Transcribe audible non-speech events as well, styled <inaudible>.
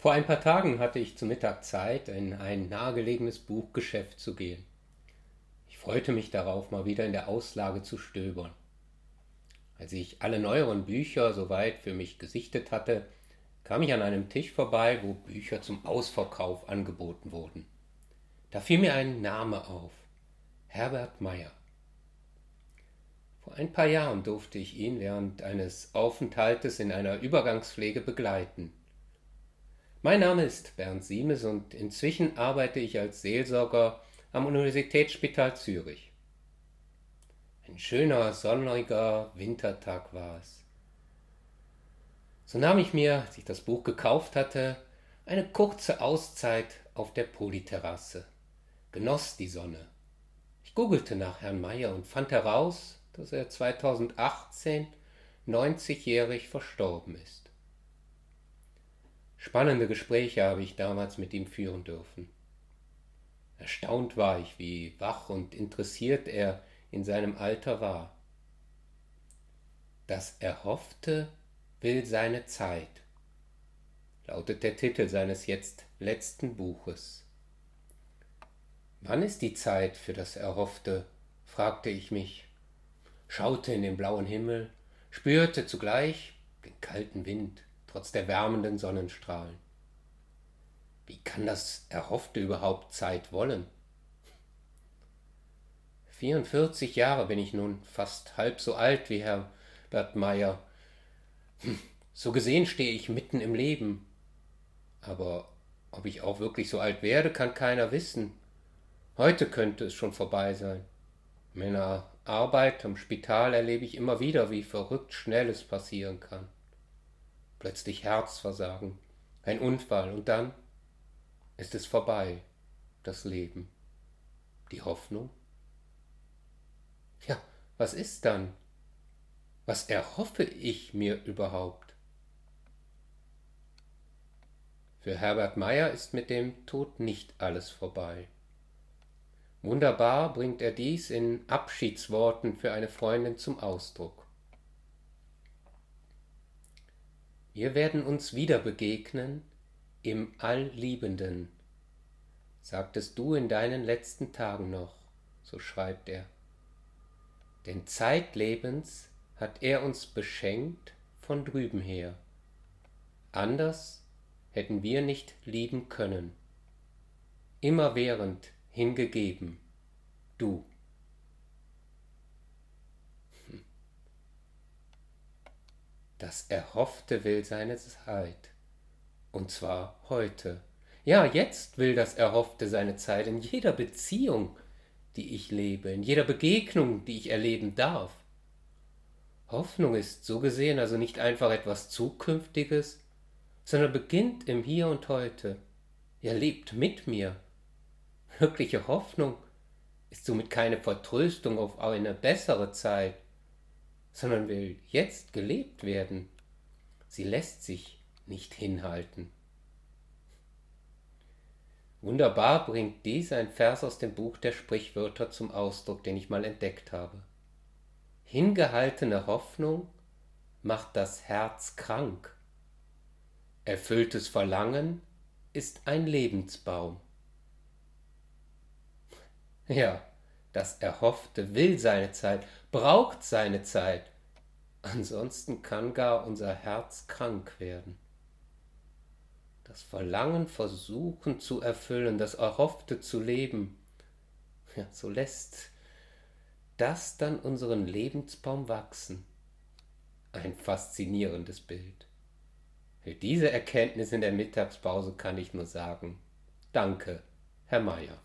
Vor ein paar Tagen hatte ich zu Mittag Zeit, in ein nahegelegenes Buchgeschäft zu gehen. Ich freute mich darauf, mal wieder in der Auslage zu stöbern. Als ich alle neueren Bücher soweit für mich gesichtet hatte, kam ich an einem Tisch vorbei, wo Bücher zum Ausverkauf angeboten wurden. Da fiel mir ein Name auf. Herbert Meyer. Vor ein paar Jahren durfte ich ihn während eines Aufenthaltes in einer Übergangspflege begleiten. Mein Name ist Bernd Siemes und inzwischen arbeite ich als Seelsorger am Universitätsspital Zürich. Ein schöner, sonniger Wintertag war es. So nahm ich mir, als ich das Buch gekauft hatte, eine kurze Auszeit auf der Polyterrasse, genoss die Sonne. Ich googelte nach Herrn Meyer und fand heraus, dass er 2018 90-jährig verstorben ist. Spannende Gespräche habe ich damals mit ihm führen dürfen. Erstaunt war ich, wie wach und interessiert er in seinem Alter war. Das Erhoffte will seine Zeit, lautet der Titel seines jetzt letzten Buches. Wann ist die Zeit für das Erhoffte? fragte ich mich, schaute in den blauen Himmel, spürte zugleich den kalten Wind trotz der wärmenden Sonnenstrahlen. Wie kann das Erhoffte überhaupt Zeit wollen? 44 Jahre bin ich nun, fast halb so alt wie Herr Bert Meyer. Hm, so gesehen stehe ich mitten im Leben. Aber ob ich auch wirklich so alt werde, kann keiner wissen. Heute könnte es schon vorbei sein. Meiner Arbeit am Spital erlebe ich immer wieder, wie verrückt schnell es passieren kann plötzlich Herzversagen, ein Unfall und dann ist es vorbei, das Leben, die Hoffnung. Ja, was ist dann? Was erhoffe ich mir überhaupt? Für Herbert Meyer ist mit dem Tod nicht alles vorbei. Wunderbar bringt er dies in Abschiedsworten für eine Freundin zum Ausdruck. Wir werden uns wieder begegnen im Allliebenden, sagtest du in deinen letzten Tagen noch, so schreibt er. Denn zeitlebens hat er uns beschenkt von drüben her. Anders hätten wir nicht lieben können. Immerwährend hingegeben, du. Das Erhoffte will seine Zeit. Und zwar heute. Ja, jetzt will das Erhoffte seine Zeit in jeder Beziehung, die ich lebe, in jeder Begegnung, die ich erleben darf. Hoffnung ist so gesehen also nicht einfach etwas Zukünftiges, sondern beginnt im Hier und Heute. Er lebt mit mir. Wirkliche Hoffnung ist somit keine Vertröstung auf eine bessere Zeit, sondern will jetzt gelebt werden. Sie lässt sich nicht hinhalten. Wunderbar bringt dies ein Vers aus dem Buch der Sprichwörter zum Ausdruck, den ich mal entdeckt habe. Hingehaltene Hoffnung macht das Herz krank. Erfülltes Verlangen ist ein Lebensbaum. <laughs> Ja, das Erhoffte will seine Zeit, braucht seine Zeit. Ansonsten kann gar unser Herz krank werden. Das Verlangen versuchen zu erfüllen, das Erhoffte zu leben, ja, so lässt das dann unseren Lebensbaum wachsen. Ein faszinierendes Bild. Für diese Erkenntnis in der Mittagspause kann ich nur sagen, danke, Herr Meier.